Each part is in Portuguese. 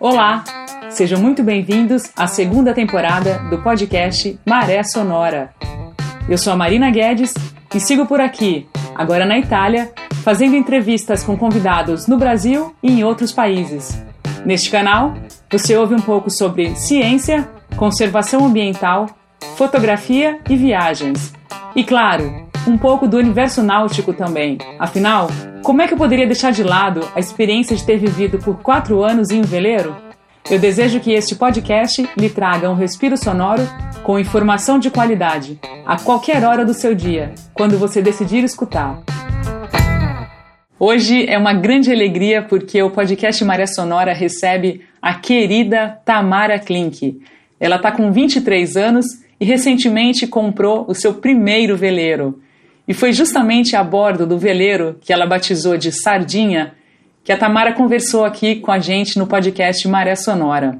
Olá, sejam muito bem-vindos à segunda temporada do podcast Maré Sonora. Eu sou a Marina Guedes e sigo por aqui, agora na Itália, fazendo entrevistas com convidados no Brasil e em outros países. Neste canal, você ouve um pouco sobre ciência, conservação ambiental, fotografia e viagens. E claro, um pouco do universo náutico também. Afinal, como é que eu poderia deixar de lado a experiência de ter vivido por quatro anos em um veleiro? Eu desejo que este podcast lhe traga um respiro sonoro com informação de qualidade, a qualquer hora do seu dia, quando você decidir escutar. Hoje é uma grande alegria porque o podcast Maré Sonora recebe a querida Tamara Klink. Ela está com 23 anos e recentemente comprou o seu primeiro veleiro. E foi justamente a bordo do veleiro que ela batizou de Sardinha que a Tamara conversou aqui com a gente no podcast Maré Sonora.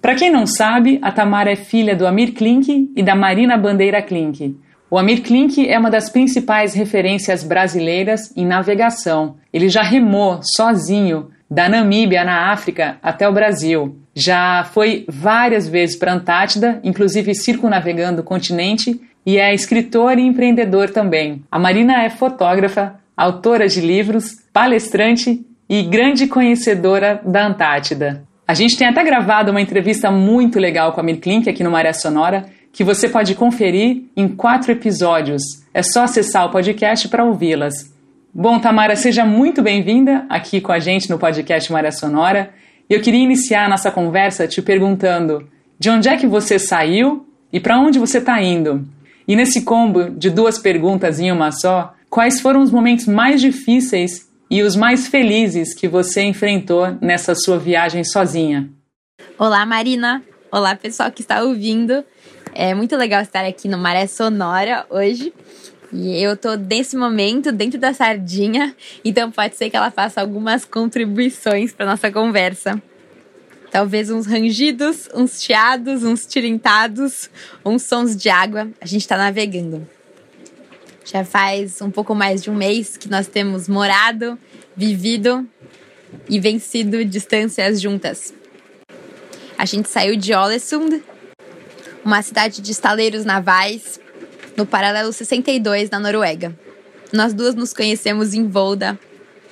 Para quem não sabe, a Tamara é filha do Amir Klink e da Marina Bandeira Klink. O Amir Klink é uma das principais referências brasileiras em navegação. Ele já remou sozinho da Namíbia, na África, até o Brasil. Já foi várias vezes para a Antártida, inclusive circunavegando o continente, e é escritor e empreendedor também. A Marina é fotógrafa, autora de livros, palestrante e grande conhecedora da Antártida. A gente tem até gravado uma entrevista muito legal com a Amir Klink aqui no Maré Sonora, que você pode conferir em quatro episódios. É só acessar o podcast para ouvi-las. Bom, Tamara, seja muito bem-vinda aqui com a gente no podcast Maré Sonora. Eu queria iniciar nossa conversa te perguntando de onde é que você saiu e para onde você está indo. E nesse combo de duas perguntas em uma só, quais foram os momentos mais difíceis e os mais felizes que você enfrentou nessa sua viagem sozinha? Olá, Marina. Olá, pessoal que está ouvindo. É muito legal estar aqui no Maré Sonora hoje. E eu tô nesse momento dentro da sardinha, então pode ser que ela faça algumas contribuições para nossa conversa. Talvez uns rangidos, uns chiados, uns tirintados, uns sons de água. A gente está navegando. Já faz um pouco mais de um mês que nós temos morado, vivido e vencido distâncias juntas. A gente saiu de Olesund, uma cidade de estaleiros navais, no paralelo 62, na Noruega. Nós duas nos conhecemos em Volda,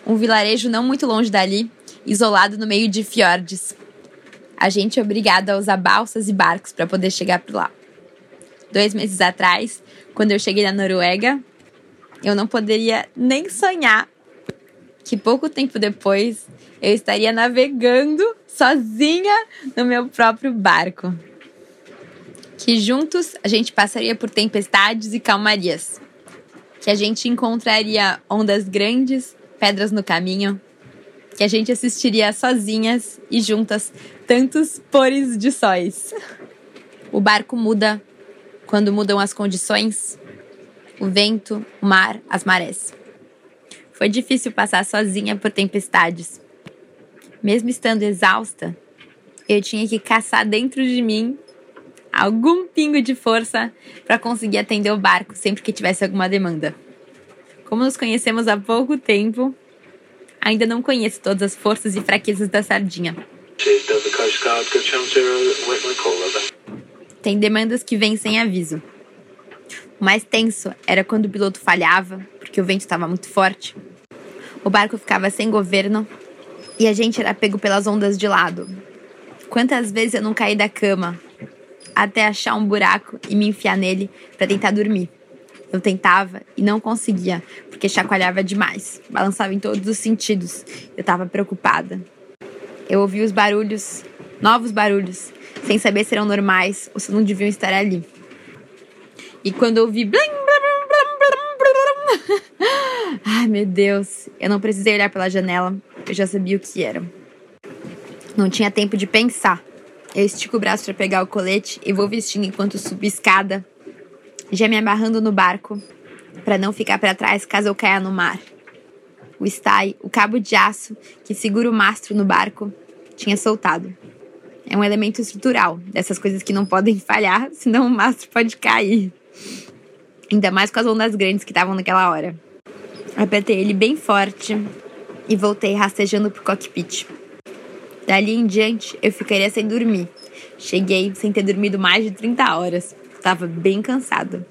um vilarejo não muito longe dali, isolado no meio de fiordes. A gente é obrigado a usar balsas e barcos para poder chegar por lá. Dois meses atrás, quando eu cheguei na Noruega, eu não poderia nem sonhar que pouco tempo depois eu estaria navegando sozinha no meu próprio barco. Que juntos a gente passaria por tempestades e calmarias, que a gente encontraria ondas grandes, pedras no caminho, que a gente assistiria sozinhas e juntas tantos pores de sóis. O barco muda quando mudam as condições, o vento, o mar, as marés. Foi difícil passar sozinha por tempestades. Mesmo estando exausta, eu tinha que caçar dentro de mim algum pingo de força para conseguir atender o barco sempre que tivesse alguma demanda. Como nos conhecemos há pouco tempo, ainda não conheço todas as forças e fraquezas da sardinha. Tem demandas que vêm sem aviso. O mais tenso era quando o piloto falhava, porque o vento estava muito forte. O barco ficava sem governo e a gente era pego pelas ondas de lado. Quantas vezes eu não caí da cama até achar um buraco e me enfiar nele para tentar dormir. Eu tentava e não conseguia, porque chacoalhava demais, balançava em todos os sentidos. Eu estava preocupada. Eu ouvi os barulhos, novos barulhos, sem saber se eram normais ou se não deviam estar ali. E quando eu ouvi blim, Ai, meu Deus, eu não precisei olhar pela janela, eu já sabia o que era. Não tinha tempo de pensar. Eu estico o braço para pegar o colete e vou vestindo enquanto subo escada, já me amarrando no barco para não ficar para trás caso eu caia no mar. O stay, o cabo de aço que segura o mastro no barco, tinha soltado. É um elemento estrutural dessas coisas que não podem falhar, senão o mastro pode cair. Ainda mais com as ondas grandes que estavam naquela hora. Apertei ele bem forte e voltei rastejando pro cockpit. Dali em diante, eu ficaria sem dormir. Cheguei sem ter dormido mais de 30 horas. Tava bem cansada.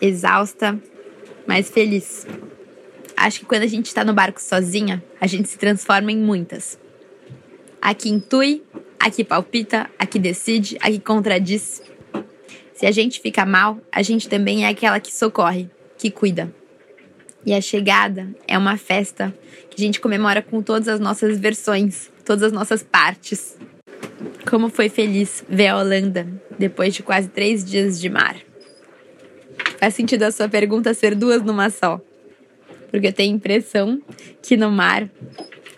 Exausta, mas feliz. Acho que quando a gente está no barco sozinha, a gente se transforma em muitas. Aqui intui, aqui palpita, aqui decide, aqui contradiz. Se a gente fica mal, a gente também é aquela que socorre, que cuida. E a chegada é uma festa que a gente comemora com todas as nossas versões, todas as nossas partes. Como foi feliz ver a Holanda depois de quase três dias de mar. Faz sentido a sua pergunta ser duas numa só. Porque eu tenho a impressão que no mar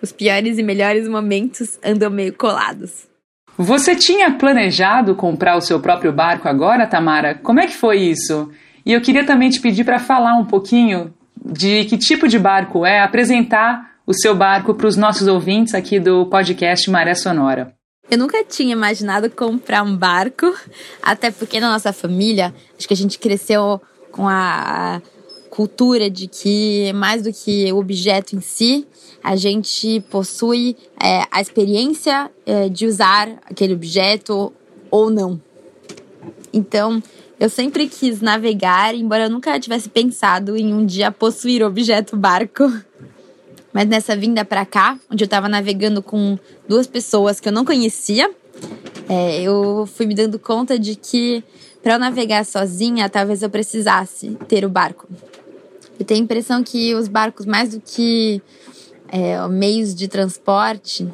os piores e melhores momentos andam meio colados. Você tinha planejado comprar o seu próprio barco agora, Tamara? Como é que foi isso? E eu queria também te pedir para falar um pouquinho de que tipo de barco é, apresentar o seu barco para os nossos ouvintes aqui do podcast Maré Sonora. Eu nunca tinha imaginado comprar um barco, até porque na nossa família, acho que a gente cresceu com a cultura de que mais do que o objeto em si, a gente possui é, a experiência é, de usar aquele objeto ou não. Então, eu sempre quis navegar, embora eu nunca tivesse pensado em um dia possuir objeto barco. Mas nessa vinda para cá, onde eu estava navegando com duas pessoas que eu não conhecia, é, eu fui me dando conta de que para eu navegar sozinha, talvez eu precisasse ter o barco. Eu tenho a impressão que os barcos, mais do que é, meios de transporte,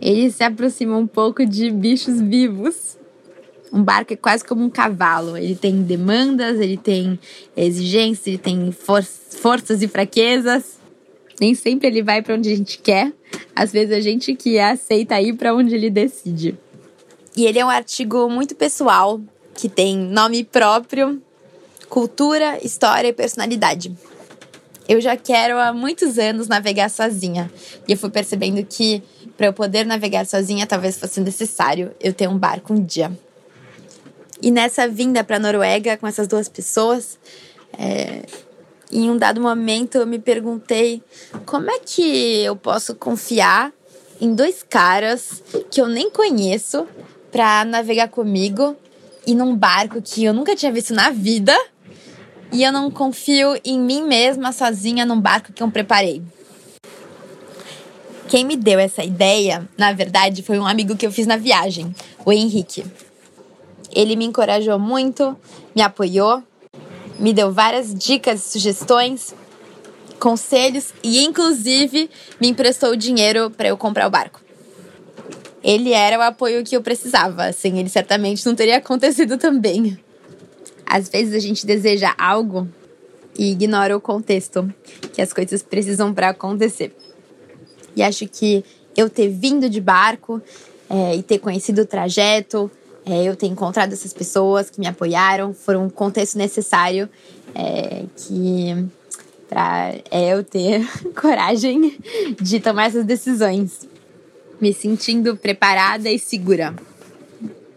eles se aproximam um pouco de bichos vivos. Um barco é quase como um cavalo. Ele tem demandas, ele tem exigências, ele tem for forças e fraquezas. Nem sempre ele vai para onde a gente quer. Às vezes a gente que aceita ir para onde ele decide. E ele é um artigo muito pessoal, que tem nome próprio, cultura, história e personalidade. Eu já quero há muitos anos navegar sozinha. E eu fui percebendo que para eu poder navegar sozinha, talvez fosse necessário eu ter um barco um dia. E nessa vinda para a Noruega com essas duas pessoas, é, em um dado momento eu me perguntei como é que eu posso confiar em dois caras que eu nem conheço para navegar comigo e num barco que eu nunca tinha visto na vida e eu não confio em mim mesma sozinha num barco que eu preparei. Quem me deu essa ideia, na verdade, foi um amigo que eu fiz na viagem, o Henrique. Ele me encorajou muito, me apoiou me deu várias dicas, sugestões, conselhos e, inclusive, me emprestou dinheiro para eu comprar o barco. Ele era o apoio que eu precisava, sem ele certamente não teria acontecido também. Às vezes a gente deseja algo e ignora o contexto que as coisas precisam para acontecer. E acho que eu ter vindo de barco é, e ter conhecido o trajeto, é, eu ter encontrado essas pessoas que me apoiaram, foram um contexto necessário é, que para eu ter coragem de tomar essas decisões, me sentindo preparada e segura.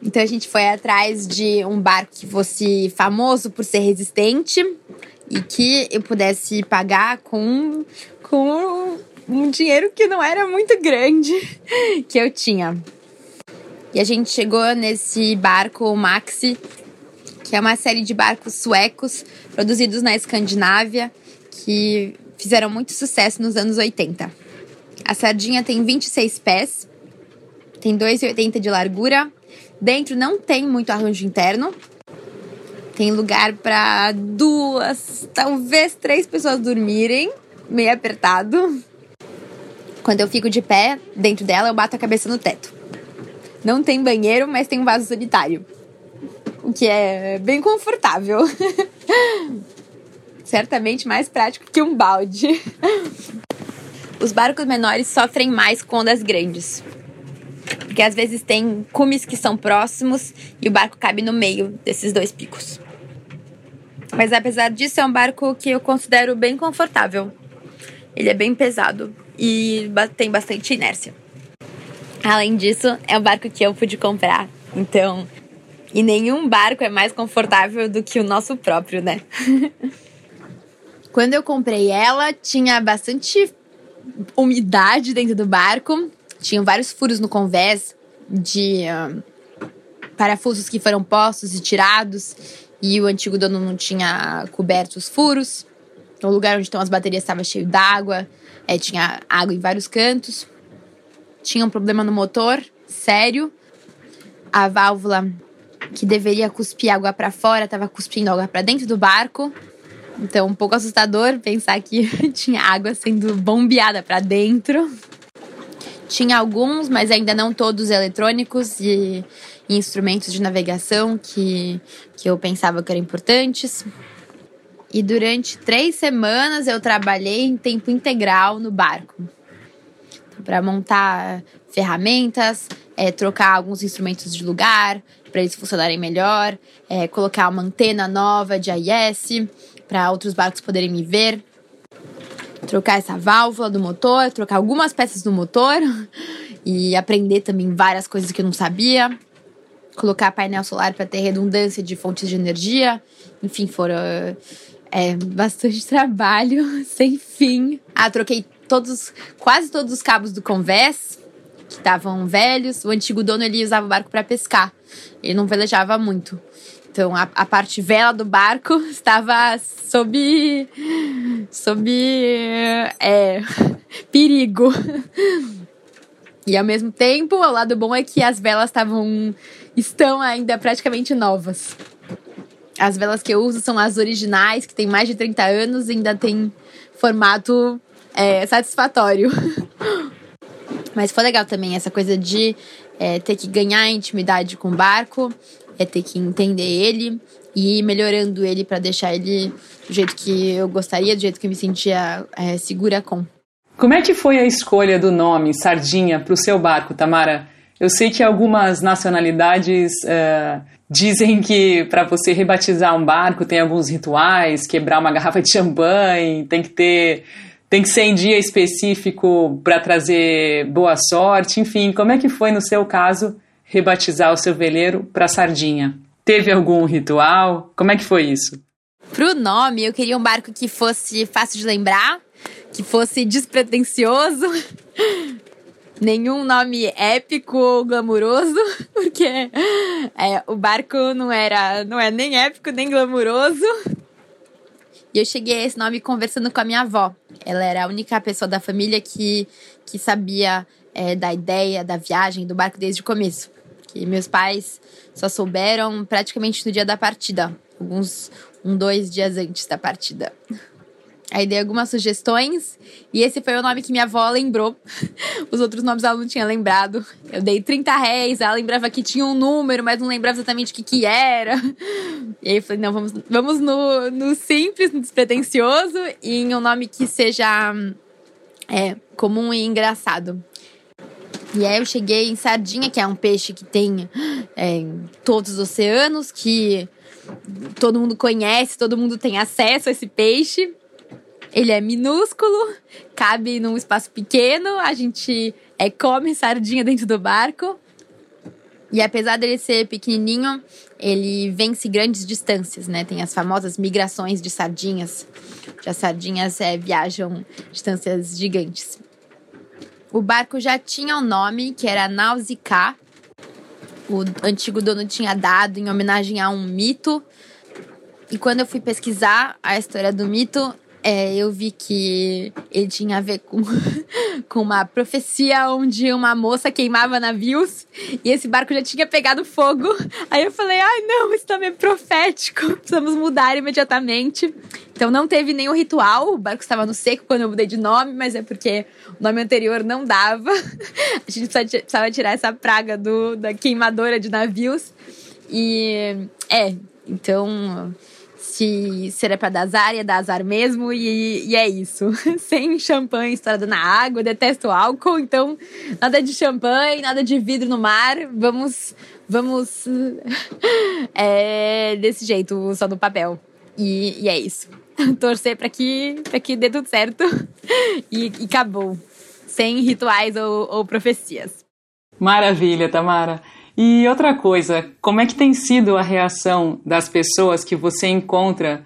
Então a gente foi atrás de um barco que fosse famoso por ser resistente e que eu pudesse pagar com, com um dinheiro que não era muito grande que eu tinha. E a gente chegou nesse barco Maxi, que é uma série de barcos suecos produzidos na Escandinávia, que fizeram muito sucesso nos anos 80. A sardinha tem 26 pés, tem 2,80 de largura. Dentro não tem muito arranjo interno. Tem lugar para duas, talvez três pessoas dormirem, meio apertado. Quando eu fico de pé dentro dela, eu bato a cabeça no teto. Não tem banheiro, mas tem um vaso sanitário. O que é bem confortável. Certamente mais prático que um balde. Os barcos menores sofrem mais com ondas grandes. Porque às vezes tem cumes que são próximos e o barco cabe no meio desses dois picos. Mas apesar disso, é um barco que eu considero bem confortável. Ele é bem pesado e tem bastante inércia. Além disso, é um barco que eu pude comprar. Então, E nenhum barco é mais confortável do que o nosso próprio, né? Quando eu comprei ela, tinha bastante umidade dentro do barco. Tinham vários furos no convés de uh, parafusos que foram postos e tirados. E o antigo dono não tinha coberto os furos. O lugar onde estão as baterias estava cheio d'água. É, tinha água em vários cantos. Tinha um problema no motor, sério. A válvula que deveria cuspir água para fora estava cuspindo água para dentro do barco. Então, um pouco assustador pensar que tinha água sendo bombeada para dentro. Tinha alguns, mas ainda não todos eletrônicos e, e instrumentos de navegação que, que eu pensava que eram importantes. E durante três semanas eu trabalhei em tempo integral no barco para montar ferramentas, é, trocar alguns instrumentos de lugar para eles funcionarem melhor, é, colocar uma antena nova de AIS para outros barcos poderem me ver, trocar essa válvula do motor, trocar algumas peças do motor e aprender também várias coisas que eu não sabia, colocar painel solar para ter redundância de fontes de energia, enfim, foram é, bastante trabalho sem fim. Ah, troquei todos, quase todos os cabos do convés que estavam velhos. O antigo dono ele usava o barco para pescar. Ele não velejava muito. Então a, a, parte vela do barco estava sob sob é, perigo. E ao mesmo tempo, o lado bom é que as velas estavam estão ainda praticamente novas. As velas que eu uso são as originais, que tem mais de 30 anos e ainda tem formato é, satisfatório. Mas foi legal também essa coisa de é, ter que ganhar intimidade com o barco, é ter que entender ele e ir melhorando ele para deixar ele do jeito que eu gostaria, do jeito que eu me sentia é, segura com. Como é que foi a escolha do nome Sardinha para o seu barco, Tamara? Eu sei que algumas nacionalidades uh, dizem que para você rebatizar um barco tem alguns rituais, quebrar uma garrafa de champanhe, tem que ter tem que ser em dia específico para trazer boa sorte, enfim, como é que foi no seu caso rebatizar o seu veleiro para sardinha? Teve algum ritual? Como é que foi isso? Pro nome, eu queria um barco que fosse fácil de lembrar, que fosse despretensioso. Nenhum nome épico ou glamuroso, porque é, o barco não era, não é nem épico nem glamuroso. E eu cheguei a esse nome conversando com a minha avó. Ela era a única pessoa da família que, que sabia é, da ideia, da viagem, do barco desde o começo. Que meus pais só souberam praticamente no dia da partida, alguns um, dois dias antes da partida. Aí dei algumas sugestões e esse foi o nome que minha avó lembrou. Os outros nomes ela não tinha lembrado. Eu dei 30 réis, ela lembrava que tinha um número, mas não lembrava exatamente o que, que era. E aí eu falei, não, vamos, vamos no, no simples, no despretensioso e em um nome que seja é, comum e engraçado. E aí eu cheguei em sardinha, que é um peixe que tem é, em todos os oceanos, que todo mundo conhece, todo mundo tem acesso a esse peixe. Ele é minúsculo, cabe num espaço pequeno, a gente é, come sardinha dentro do barco. E apesar dele ser pequenininho, ele vence grandes distâncias, né? Tem as famosas migrações de sardinhas, que as sardinhas é, viajam distâncias gigantes. O barco já tinha um nome, que era Nausicaa. O antigo dono tinha dado em homenagem a um mito. E quando eu fui pesquisar a história do mito, é, eu vi que ele tinha a ver com, com uma profecia onde uma moça queimava navios e esse barco já tinha pegado fogo. Aí eu falei: ai, não, isso também é profético, precisamos mudar imediatamente. Então não teve nenhum ritual, o barco estava no seco quando eu mudei de nome, mas é porque o nome anterior não dava. A gente precisava tirar essa praga do, da queimadora de navios. E é, então se ser é pra dar azar, ia dar azar mesmo, e, e é isso. Sem champanhe estourado na água, detesto álcool, então nada de champanhe, nada de vidro no mar, vamos, vamos é, desse jeito, só no papel. E, e é isso. Torcer para que, que dê tudo certo e, e acabou. Sem rituais ou, ou profecias. Maravilha, Tamara. E outra coisa, como é que tem sido a reação das pessoas que você encontra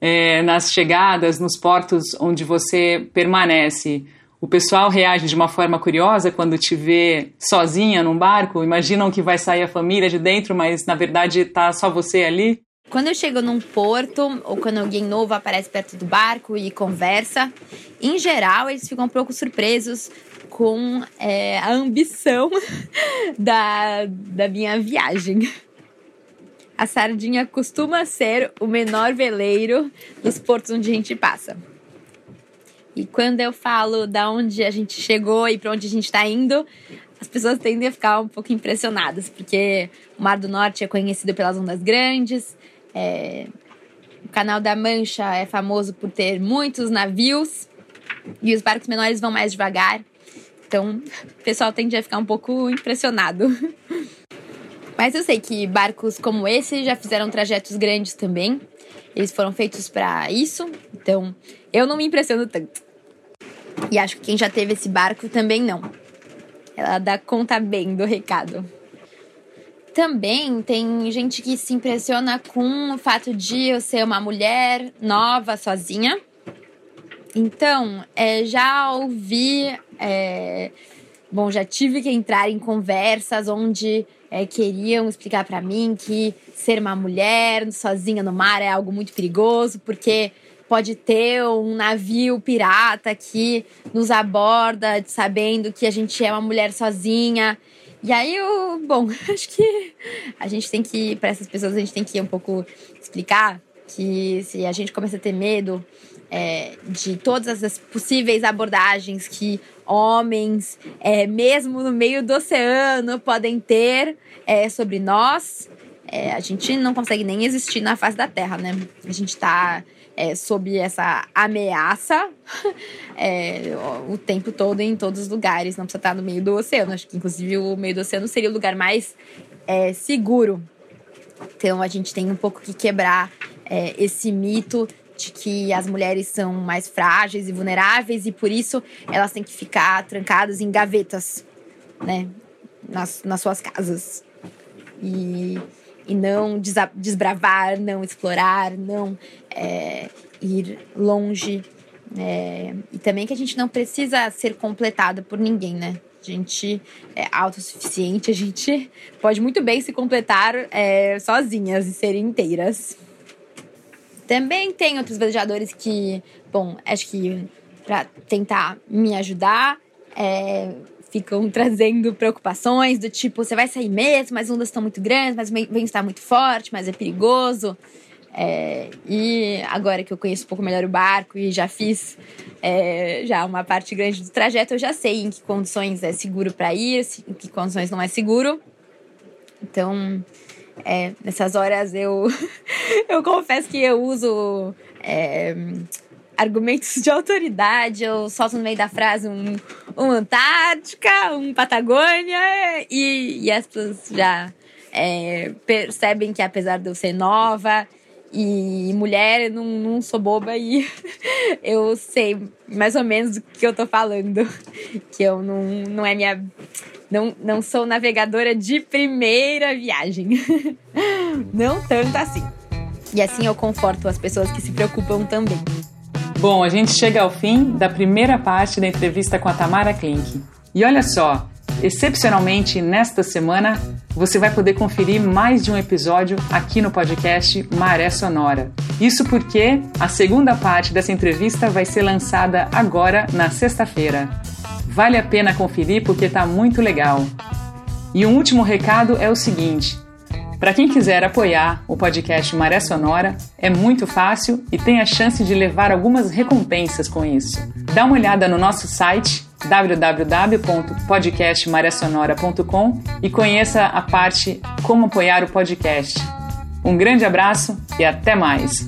é, nas chegadas, nos portos onde você permanece? O pessoal reage de uma forma curiosa quando te vê sozinha num barco? Imaginam que vai sair a família de dentro, mas na verdade está só você ali? Quando eu chego num porto ou quando alguém novo aparece perto do barco e conversa, em geral eles ficam um pouco surpresos com é, a ambição da, da minha viagem. A Sardinha costuma ser o menor veleiro dos portos onde a gente passa. E quando eu falo da onde a gente chegou e para onde a gente está indo, as pessoas tendem a ficar um pouco impressionadas, porque o Mar do Norte é conhecido pelas ondas grandes, é... o Canal da Mancha é famoso por ter muitos navios e os barcos menores vão mais devagar. Então, o pessoal tende a ficar um pouco impressionado. Mas eu sei que barcos como esse já fizeram trajetos grandes também. Eles foram feitos para isso, então eu não me impressiono tanto. E acho que quem já teve esse barco também não. Ela dá conta bem do recado. Também tem gente que se impressiona com o fato de eu ser uma mulher nova, sozinha. Então, é, já ouvi. É, bom, já tive que entrar em conversas onde é, queriam explicar para mim que ser uma mulher sozinha no mar é algo muito perigoso, porque pode ter um navio pirata que nos aborda sabendo que a gente é uma mulher sozinha. E aí eu, bom, acho que a gente tem que, para essas pessoas, a gente tem que um pouco explicar que se a gente começa a ter medo é, de todas as possíveis abordagens que homens, é, mesmo no meio do oceano, podem ter é, sobre nós, é, a gente não consegue nem existir na face da Terra, né? A gente está é, sob essa ameaça é, o tempo todo em todos os lugares. Não precisa estar no meio do oceano. Acho que, inclusive, o meio do oceano seria o lugar mais é, seguro. Então, a gente tem um pouco que quebrar é, esse mito de que as mulheres são mais frágeis e vulneráveis e por isso elas têm que ficar trancadas em gavetas, né, nas, nas suas casas. E e não desbravar, não explorar, não é, ir longe. É, e também que a gente não precisa ser completada por ninguém, né? A gente é autossuficiente, a gente pode muito bem se completar é, sozinhas e ser inteiras. Também tem outros velejadores que, bom, acho que para tentar me ajudar, é, ficam trazendo preocupações do tipo, você vai sair mesmo, mas as ondas estão muito grandes, mas o vento está muito forte, mas é perigoso. É, e agora que eu conheço um pouco melhor o barco e já fiz é, já uma parte grande do trajeto, eu já sei em que condições é seguro para ir, em que condições não é seguro. Então, é, nessas horas eu, eu confesso que eu uso é, argumentos de autoridade, eu solto no meio da frase um, um Antártica, um Patagônia, e, e as pessoas já é, percebem que apesar de eu ser nova e mulher, eu não, não sou boba e eu sei mais ou menos do que eu tô falando. Que eu não, não é minha. Não, não sou navegadora de primeira viagem. Não tanto assim. E assim eu conforto as pessoas que se preocupam também. Bom, a gente chega ao fim da primeira parte da entrevista com a Tamara Klink. E olha só, excepcionalmente nesta semana você vai poder conferir mais de um episódio aqui no podcast Maré Sonora. Isso porque a segunda parte dessa entrevista vai ser lançada agora na sexta-feira. Vale a pena conferir porque tá muito legal. E um último recado é o seguinte: para quem quiser apoiar o podcast Maré Sonora, é muito fácil e tem a chance de levar algumas recompensas com isso. Dá uma olhada no nosso site www.podcastmaresonora.com e conheça a parte Como apoiar o podcast. Um grande abraço e até mais!